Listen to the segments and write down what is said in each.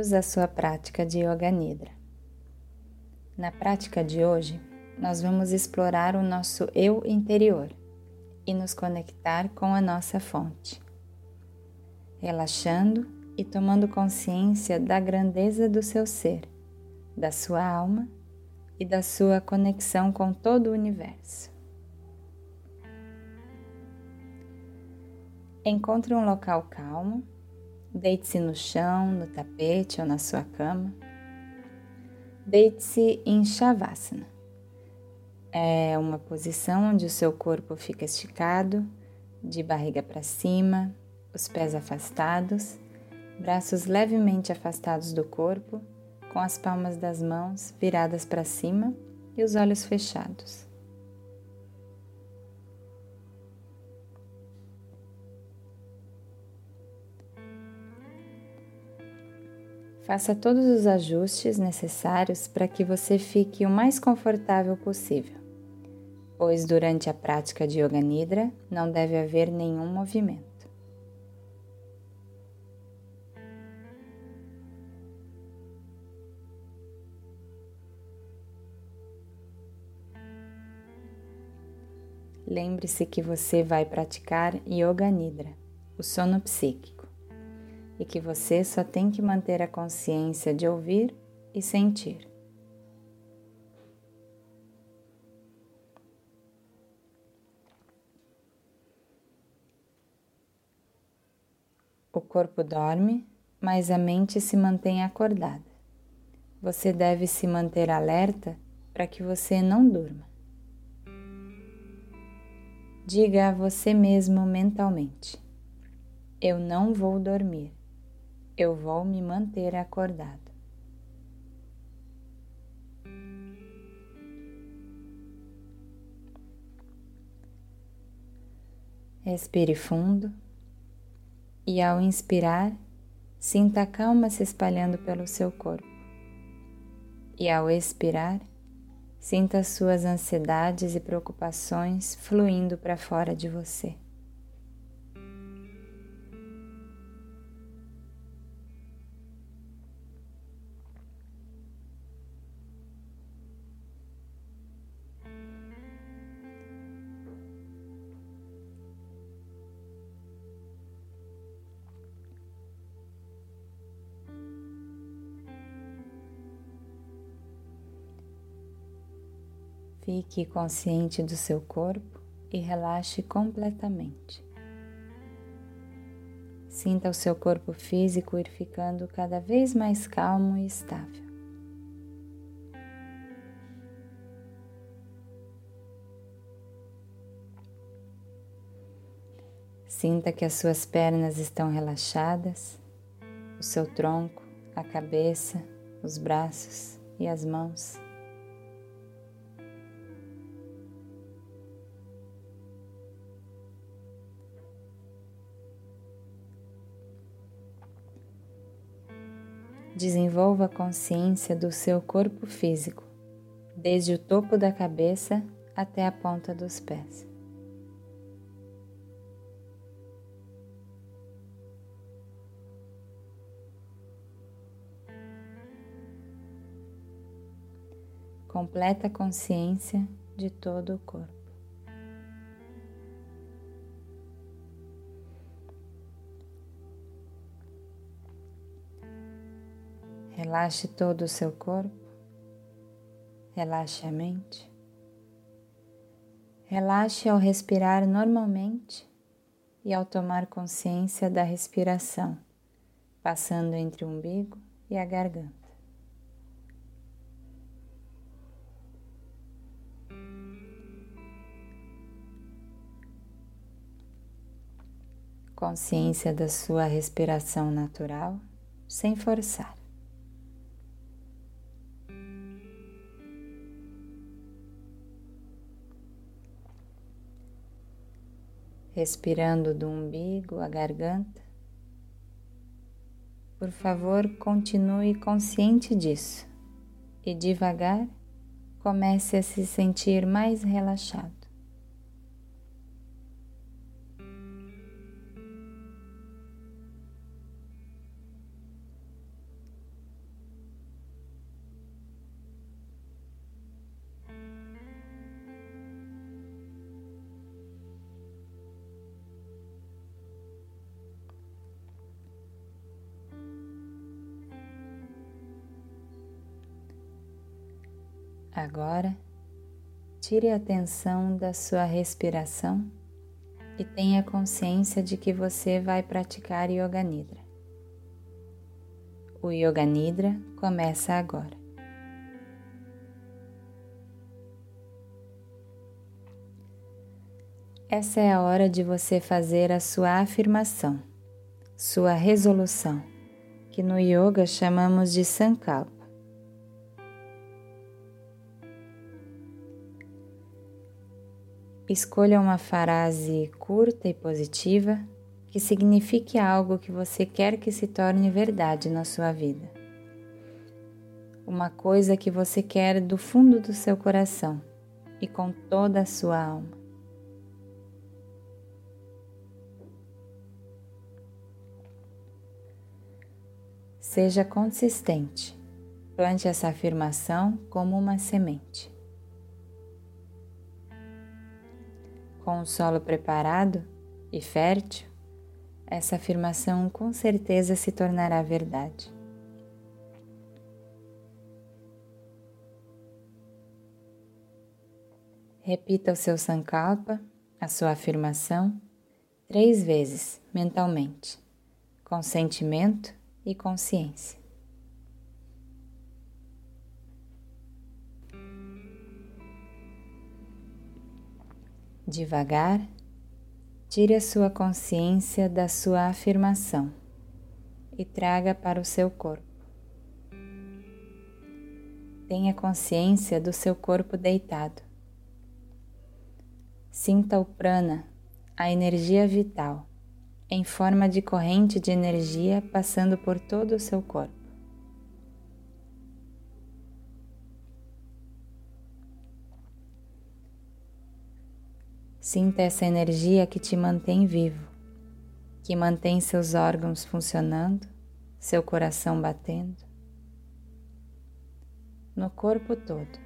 Bem-vindos à sua prática de Yoga Nidra. Na prática de hoje, nós vamos explorar o nosso eu interior e nos conectar com a nossa fonte, relaxando e tomando consciência da grandeza do seu ser, da sua alma e da sua conexão com todo o universo. Encontre um local calmo, deite-se no chão, no tapete ou na sua cama. Deite-se em Shavasana. É uma posição onde o seu corpo fica esticado, de barriga para cima, os pés afastados, braços levemente afastados do corpo, com as palmas das mãos viradas para cima e os olhos fechados. Faça todos os ajustes necessários para que você fique o mais confortável possível, pois durante a prática de Yoga Nidra não deve haver nenhum movimento. Lembre-se que você vai praticar Yoga Nidra, o sono psíquico e que você só tem que manter a consciência de ouvir e sentir. O corpo dorme, mas a mente se mantém acordada. Você deve se manter alerta para que você não durma. Diga a você mesmo mentalmente: Eu não vou dormir eu vou me manter acordado. Respire fundo e, ao inspirar, sinta a calma se espalhando pelo seu corpo. E, ao expirar, sinta suas ansiedades e preocupações fluindo para fora de você. Fique consciente do seu corpo e relaxe completamente. Sinta o seu corpo físico ir ficando cada vez mais calmo e estável. Sinta que as suas pernas estão relaxadas, o seu tronco, a cabeça, os braços e as mãos. Desenvolva a consciência do seu corpo físico, desde o topo da cabeça até a ponta dos pés. Completa consciência de todo o corpo. Relaxe todo o seu corpo, relaxe a mente, relaxe ao respirar normalmente e ao tomar consciência da respiração, passando entre o umbigo e a garganta. Consciência da sua respiração natural, sem forçar. Respirando do umbigo à garganta. Por favor, continue consciente disso e devagar comece a se sentir mais relaxado. Agora, tire a atenção da sua respiração e tenha consciência de que você vai praticar Yoga Nidra. O Yoga Nidra começa agora. Essa é a hora de você fazer a sua afirmação, sua resolução, que no yoga chamamos de sankalpa. Escolha uma frase curta e positiva que signifique algo que você quer que se torne verdade na sua vida. Uma coisa que você quer do fundo do seu coração e com toda a sua alma. Seja consistente. Plante essa afirmação como uma semente. Com o solo preparado e fértil, essa afirmação com certeza se tornará verdade. Repita o seu sankalpa, a sua afirmação, três vezes mentalmente, com sentimento e consciência. Devagar, tire a sua consciência da sua afirmação e traga para o seu corpo. Tenha consciência do seu corpo deitado. Sinta o prana, a energia vital, em forma de corrente de energia passando por todo o seu corpo. Sinta essa energia que te mantém vivo, que mantém seus órgãos funcionando, seu coração batendo, no corpo todo,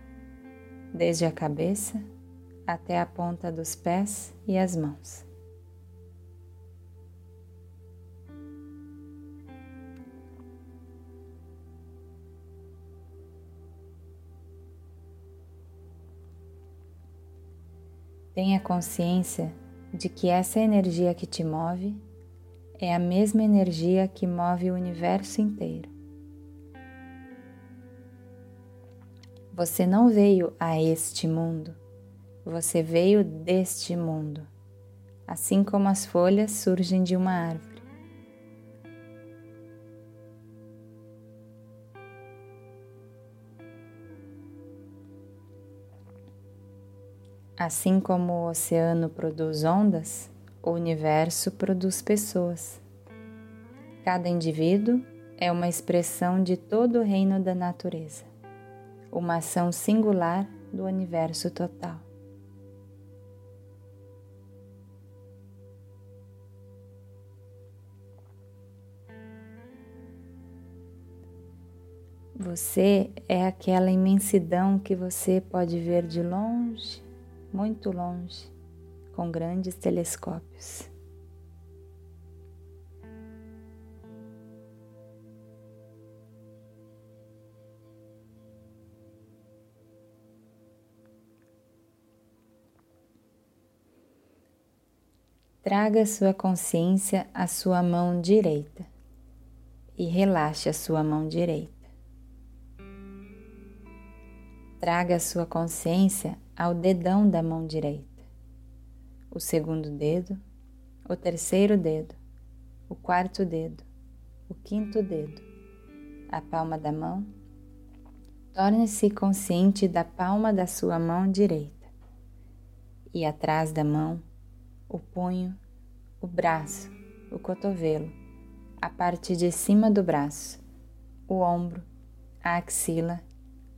desde a cabeça até a ponta dos pés e as mãos. Tenha consciência de que essa energia que te move é a mesma energia que move o universo inteiro. Você não veio a este mundo, você veio deste mundo, assim como as folhas surgem de uma árvore. Assim como o oceano produz ondas, o universo produz pessoas. Cada indivíduo é uma expressão de todo o reino da natureza, uma ação singular do universo total. Você é aquela imensidão que você pode ver de longe muito longe, com grandes telescópios. Traga sua consciência à sua mão direita e relaxe a sua mão direita. Traga sua consciência ao dedão da mão direita, o segundo dedo, o terceiro dedo, o quarto dedo, o quinto dedo, a palma da mão. Torne-se consciente da palma da sua mão direita. E atrás da mão, o punho, o braço, o cotovelo, a parte de cima do braço, o ombro, a axila,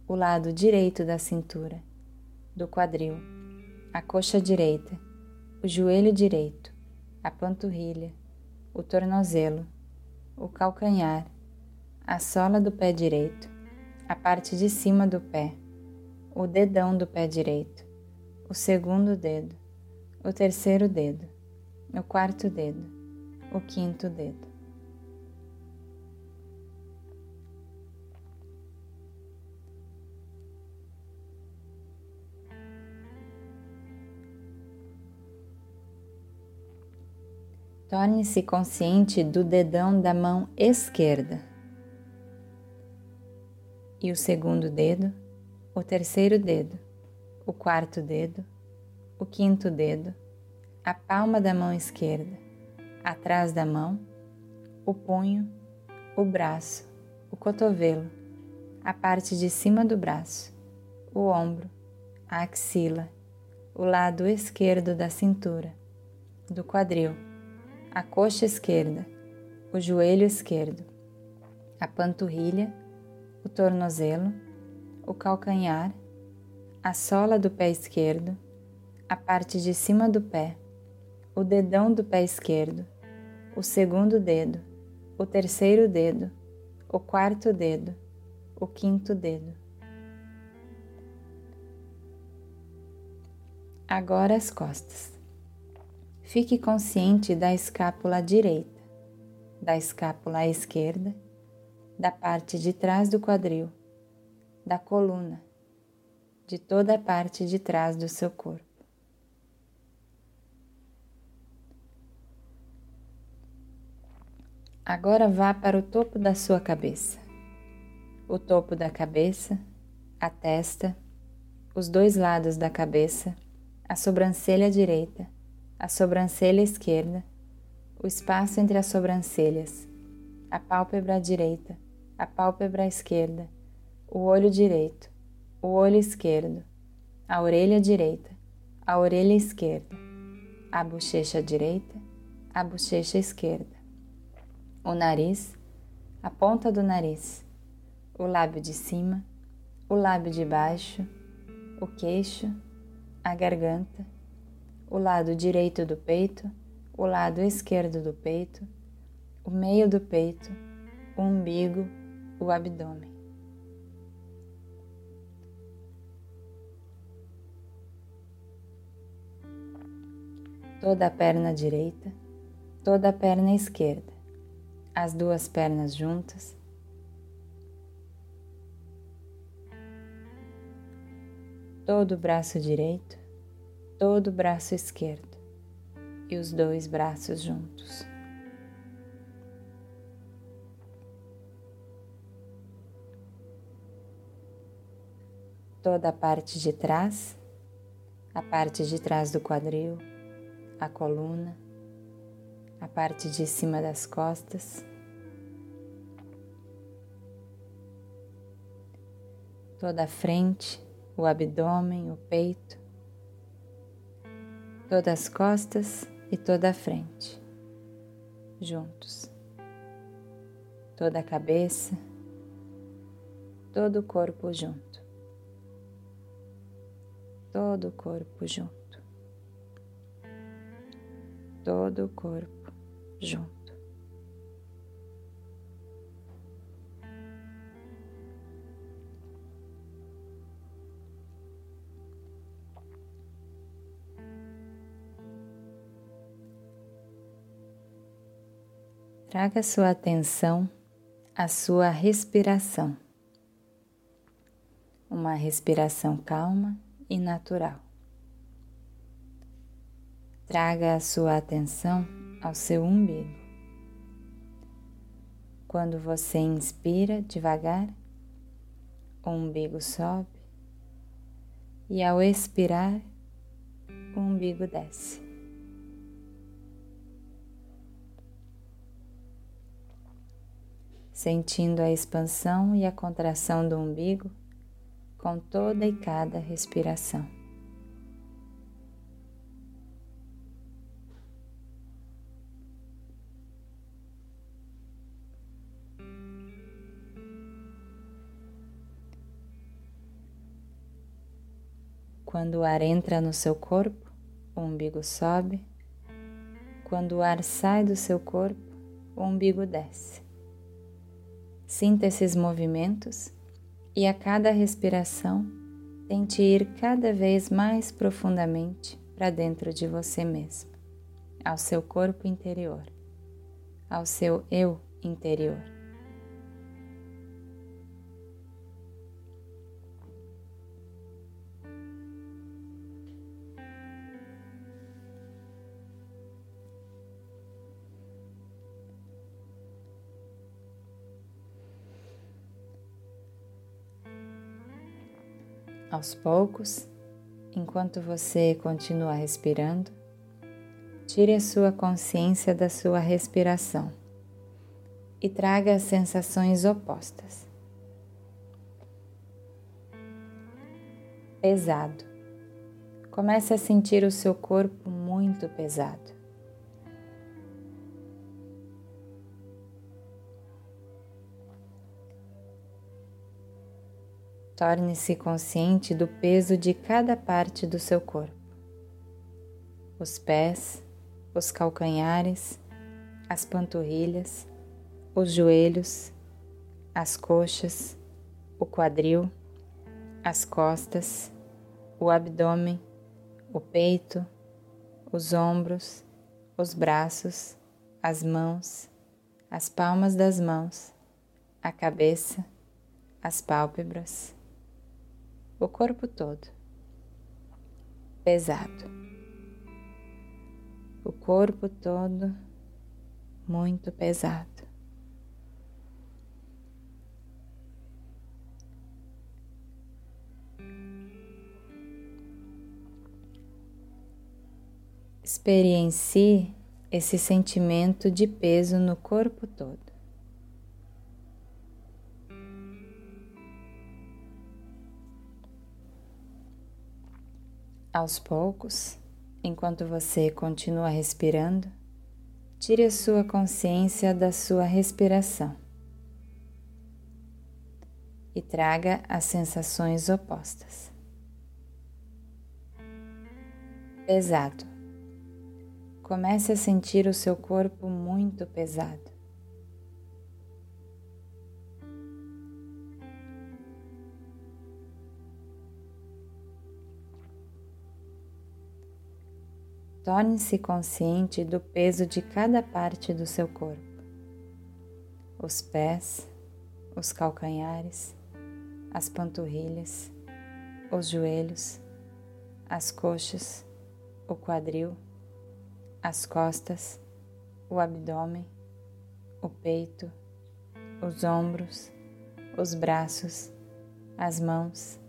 o lado direito da cintura do quadril, a coxa direita, o joelho direito, a panturrilha, o tornozelo, o calcanhar, a sola do pé direito, a parte de cima do pé, o dedão do pé direito, o segundo dedo, o terceiro dedo, o quarto dedo, o quinto dedo. Torne-se consciente do dedão da mão esquerda. E o segundo dedo, o terceiro dedo, o quarto dedo, o quinto dedo, a palma da mão esquerda, atrás da mão, o punho, o braço, o cotovelo, a parte de cima do braço, o ombro, a axila, o lado esquerdo da cintura, do quadril, a coxa esquerda, o joelho esquerdo, a panturrilha, o tornozelo, o calcanhar, a sola do pé esquerdo, a parte de cima do pé, o dedão do pé esquerdo, o segundo dedo, o terceiro dedo, o quarto dedo, o quinto dedo. Agora as costas. Fique consciente da escápula direita, da escápula esquerda, da parte de trás do quadril, da coluna, de toda a parte de trás do seu corpo. Agora vá para o topo da sua cabeça. O topo da cabeça, a testa, os dois lados da cabeça, a sobrancelha direita, a sobrancelha esquerda, o espaço entre as sobrancelhas, a pálpebra direita, a pálpebra esquerda, o olho direito, o olho esquerdo, a orelha direita, a orelha esquerda, a bochecha direita, a bochecha esquerda, o nariz, a ponta do nariz, o lábio de cima, o lábio de baixo, o queixo, a garganta, o lado direito do peito, o lado esquerdo do peito, o meio do peito, o umbigo, o abdômen. Toda a perna direita, toda a perna esquerda, as duas pernas juntas. Todo o braço direito, todo o braço esquerdo e os dois braços juntos. Toda a parte de trás, a parte de trás do quadril, a coluna, a parte de cima das costas. Toda a frente, o abdômen, o peito, todas as costas e toda a frente, juntos. Toda a cabeça, todo o corpo junto. Todo o corpo junto. Todo o corpo junto. Traga sua atenção à sua respiração. Uma respiração calma e natural. Traga a sua atenção ao seu umbigo. Quando você inspira devagar, o umbigo sobe e ao expirar, o umbigo desce. Sentindo a expansão e a contração do umbigo com toda e cada respiração. Quando o ar entra no seu corpo, o umbigo sobe. Quando o ar sai do seu corpo, o umbigo desce. Sinta esses movimentos e a cada respiração tente ir cada vez mais profundamente para dentro de você mesmo, ao seu corpo interior, ao seu eu interior. Aos poucos, enquanto você continua respirando, tire a sua consciência da sua respiração e traga as sensações opostas. Pesado. Comece a sentir o seu corpo muito pesado. Torne-se consciente do peso de cada parte do seu corpo. Os pés, os calcanhares, as panturrilhas, os joelhos, as coxas, o quadril, as costas, o abdômen, o peito, os ombros, os braços, as mãos, as palmas das mãos, a cabeça, as pálpebras o corpo todo. Pesado. O corpo todo muito pesado. Experiencie esse sentimento de peso no corpo todo. Aos poucos, enquanto você continua respirando, tire a sua consciência da sua respiração e traga as sensações opostas. Pesado. Comece a sentir o seu corpo muito pesado. Torne-se consciente do peso de cada parte do seu corpo. Os pés, os calcanhares, as panturrilhas, os joelhos, as coxas, o quadril, as costas, o abdômen, o peito, os ombros, os braços, as mãos,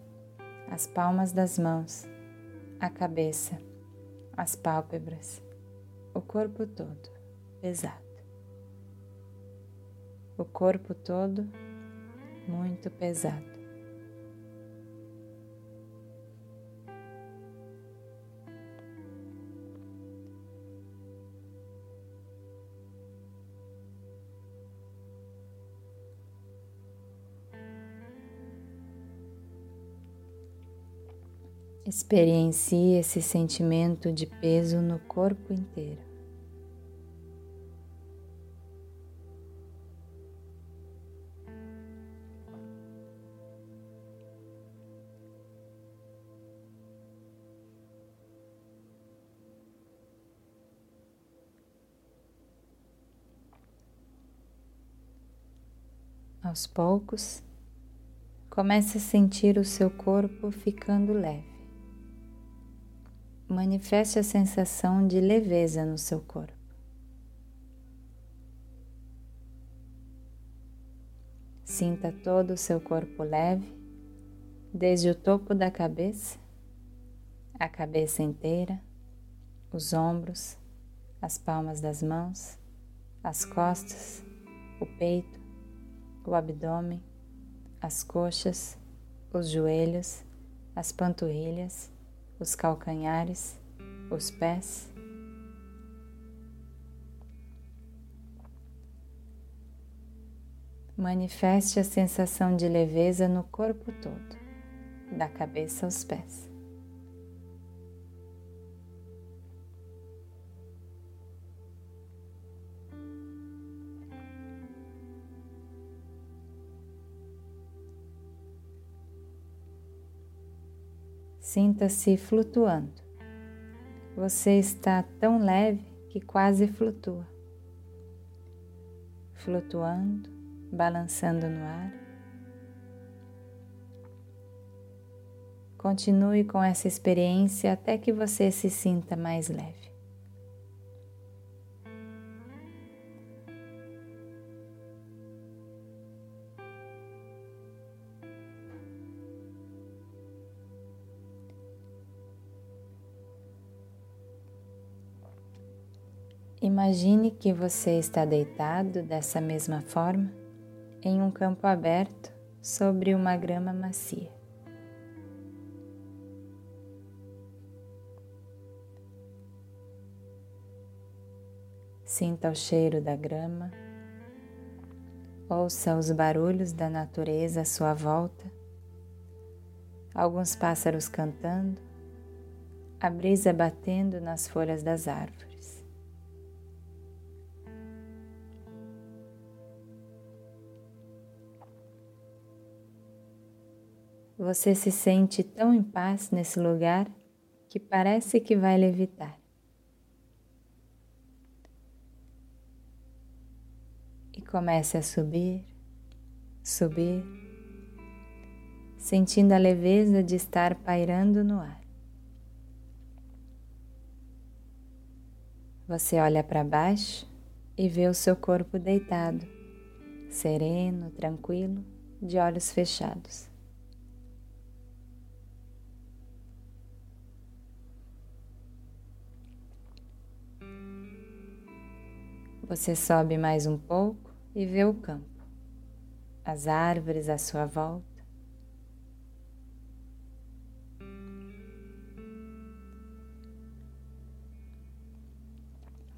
as palmas das mãos, a cabeça as pálpebras, o corpo todo pesado. O corpo todo muito pesado. Experiencie esse sentimento de peso no corpo inteiro. Aos poucos, comece a sentir o seu corpo ficando leve manifeste a sensação de leveza no seu corpo. Sinta todo o seu corpo leve, desde o topo da cabeça, a cabeça inteira, os ombros, as palmas das mãos, as costas, o peito, o abdômen, as coxas, os joelhos, as panturrilhas os calcanhares, os pés. Manifeste a sensação de leveza no corpo todo, da cabeça aos pés. Sinta-se flutuando. Você está tão leve que quase flutua. Flutuando, balançando no ar. Continue com essa experiência até que você se sinta mais leve. Imagine que você está deitado dessa mesma forma em um campo aberto sobre uma grama macia. Sinta o cheiro da grama, ouça os barulhos da natureza à sua volta, alguns pássaros cantando, a brisa batendo nas folhas das árvores. Você se sente tão em paz nesse lugar que parece que vai levitar. E comece a subir, subir, sentindo a leveza de estar pairando no ar. Você olha para baixo e vê o seu corpo deitado, sereno, tranquilo, de olhos fechados. Você sobe mais um pouco e vê o campo, as árvores à sua volta.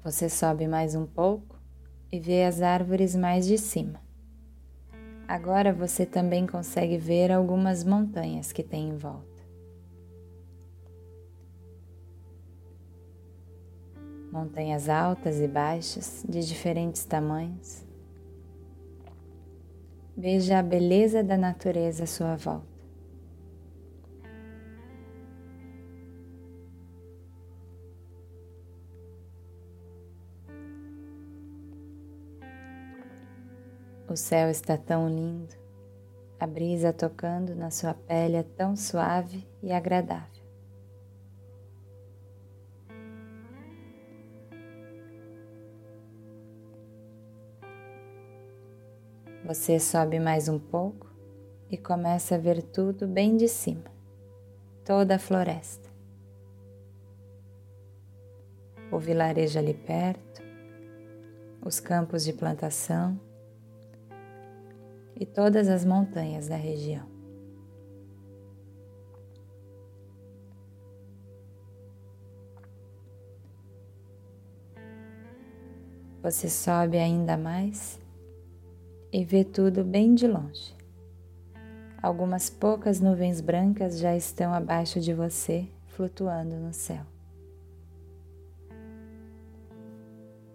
Você sobe mais um pouco e vê as árvores mais de cima. Agora você também consegue ver algumas montanhas que tem em volta. Montanhas altas e baixas, de diferentes tamanhos. Veja a beleza da natureza à sua volta. O céu está tão lindo, a brisa tocando na sua pele é tão suave e agradável. Você sobe mais um pouco e começa a ver tudo bem de cima, toda a floresta. O vilarejo ali perto, os campos de plantação e todas as montanhas da região. Você sobe ainda mais e vê tudo bem de longe. Algumas poucas nuvens brancas já estão abaixo de você, flutuando no céu.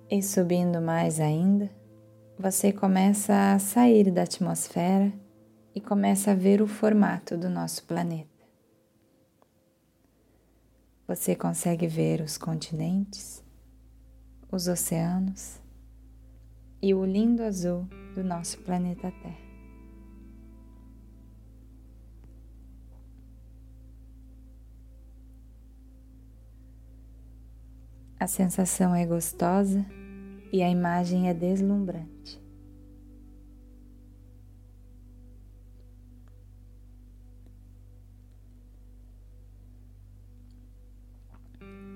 E subindo mais ainda, você começa a sair da atmosfera e começa a ver o formato do nosso planeta. Você consegue ver os continentes, os oceanos e o lindo azul do nosso planeta Terra. A sensação é gostosa e a imagem é deslumbrante.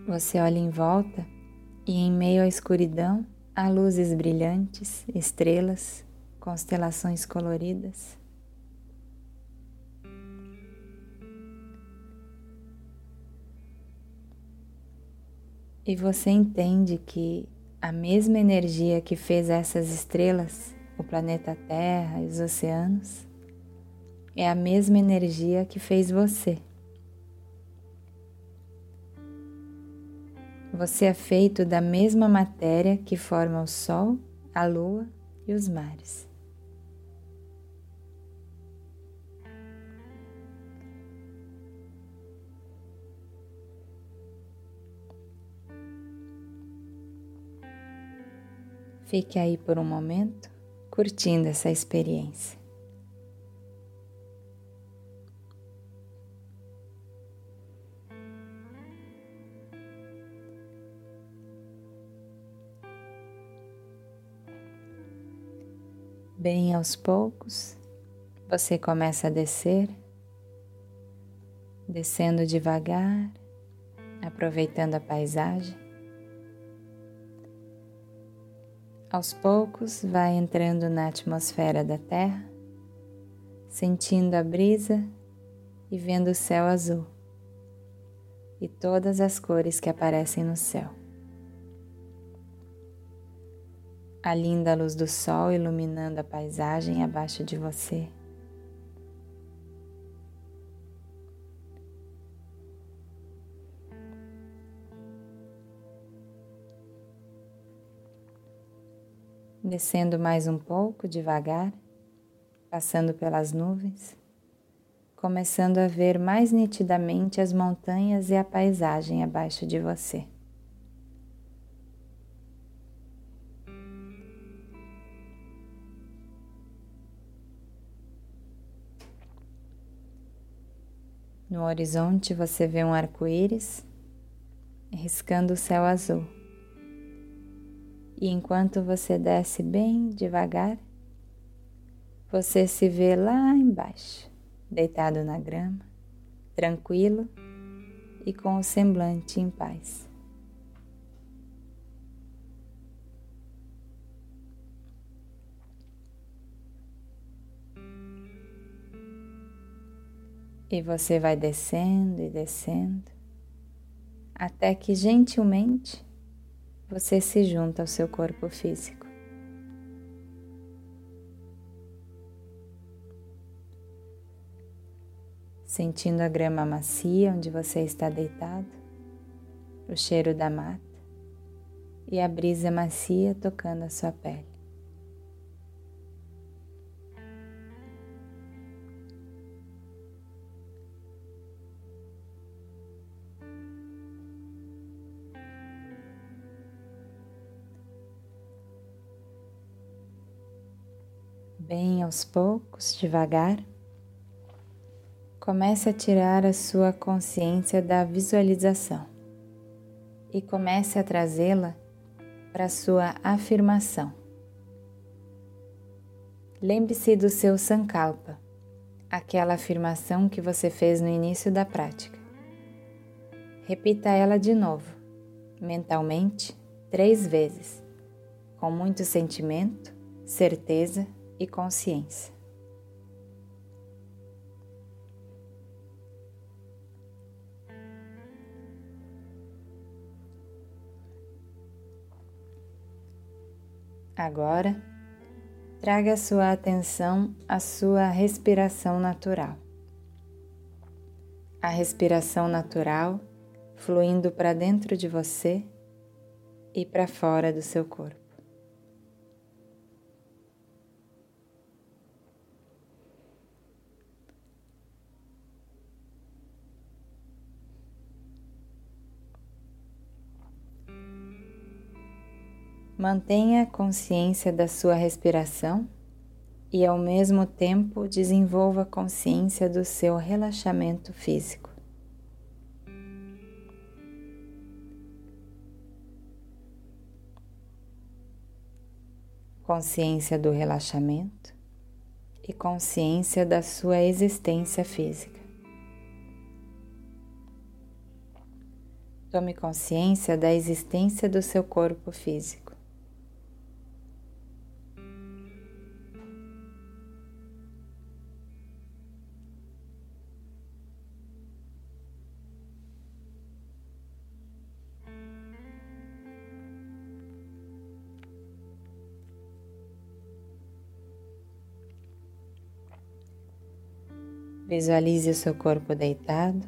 Você olha em volta e, em meio à escuridão, há luzes brilhantes, estrelas, constelações coloridas. E você entende que a mesma energia que fez essas estrelas, o planeta Terra e os oceanos, é a mesma energia que fez você. Você é feito da mesma matéria que forma o Sol, a Lua e os mares. Fique aí por um momento, curtindo essa experiência. Bem aos poucos, você começa a descer, descendo devagar, aproveitando a paisagem Aos poucos, vai entrando na atmosfera da Terra, sentindo a brisa e vendo o céu azul e todas as cores que aparecem no céu. A linda luz do sol iluminando a paisagem abaixo de você. Descendo mais um pouco devagar, passando pelas nuvens, começando a ver mais nitidamente as montanhas e a paisagem abaixo de você. No horizonte você vê um arco-íris riscando o céu azul. E enquanto você desce bem devagar, você se vê lá embaixo, deitado na grama, tranquilo e com o semblante em paz. E você vai descendo e descendo, até que gentilmente você se junta ao seu corpo físico. Sentindo a grama macia onde você está deitado, o cheiro da mata e a brisa macia tocando a sua pele. Bem aos poucos, devagar, comece a tirar a sua consciência da visualização e comece a trazê-la para a sua afirmação. Lembre-se do seu Sankalpa, aquela afirmação que você fez no início da prática. Repita ela de novo, mentalmente, três vezes, com muito sentimento, certeza e consciência. Agora, traga sua atenção à sua respiração natural. A respiração natural fluindo para dentro de você e para fora do seu corpo. Mantenha consciência da sua respiração e, ao mesmo tempo, desenvolva consciência do seu relaxamento físico. Consciência do relaxamento e consciência da sua existência física. Tome consciência da existência do seu corpo físico. Visualize o seu corpo deitado.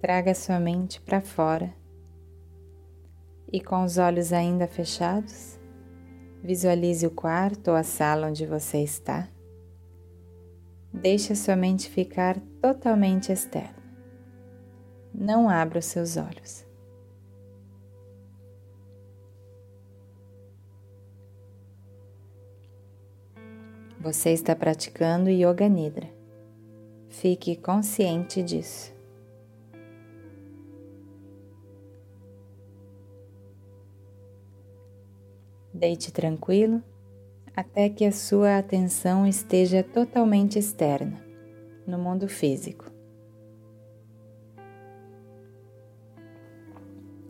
Traga sua mente para fora e, com os olhos ainda fechados, visualize o quarto ou a sala onde você está. Deixe a sua mente ficar totalmente externa. Não abra os seus olhos. Você está praticando Yoga Nidra. Fique consciente disso. Deite tranquilo até que a sua atenção esteja totalmente externa, no mundo físico.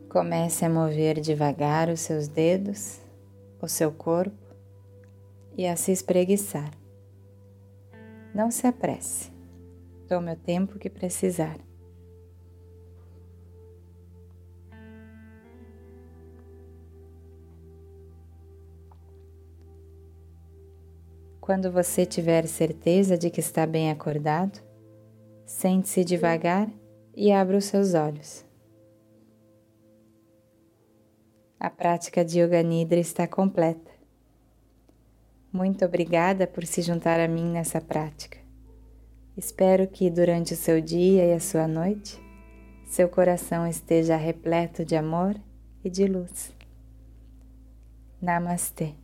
Comece a mover devagar os seus dedos, o seu corpo e a se espreguiçar. Não se apresse. Tome o tempo que precisar. Quando você tiver certeza de que está bem acordado, sente-se devagar e abra os seus olhos. A prática de Yoga Nidra está completa. Muito obrigada por se juntar a mim nessa prática. Espero que durante o seu dia e a sua noite, seu coração esteja repleto de amor e de luz. Namastê.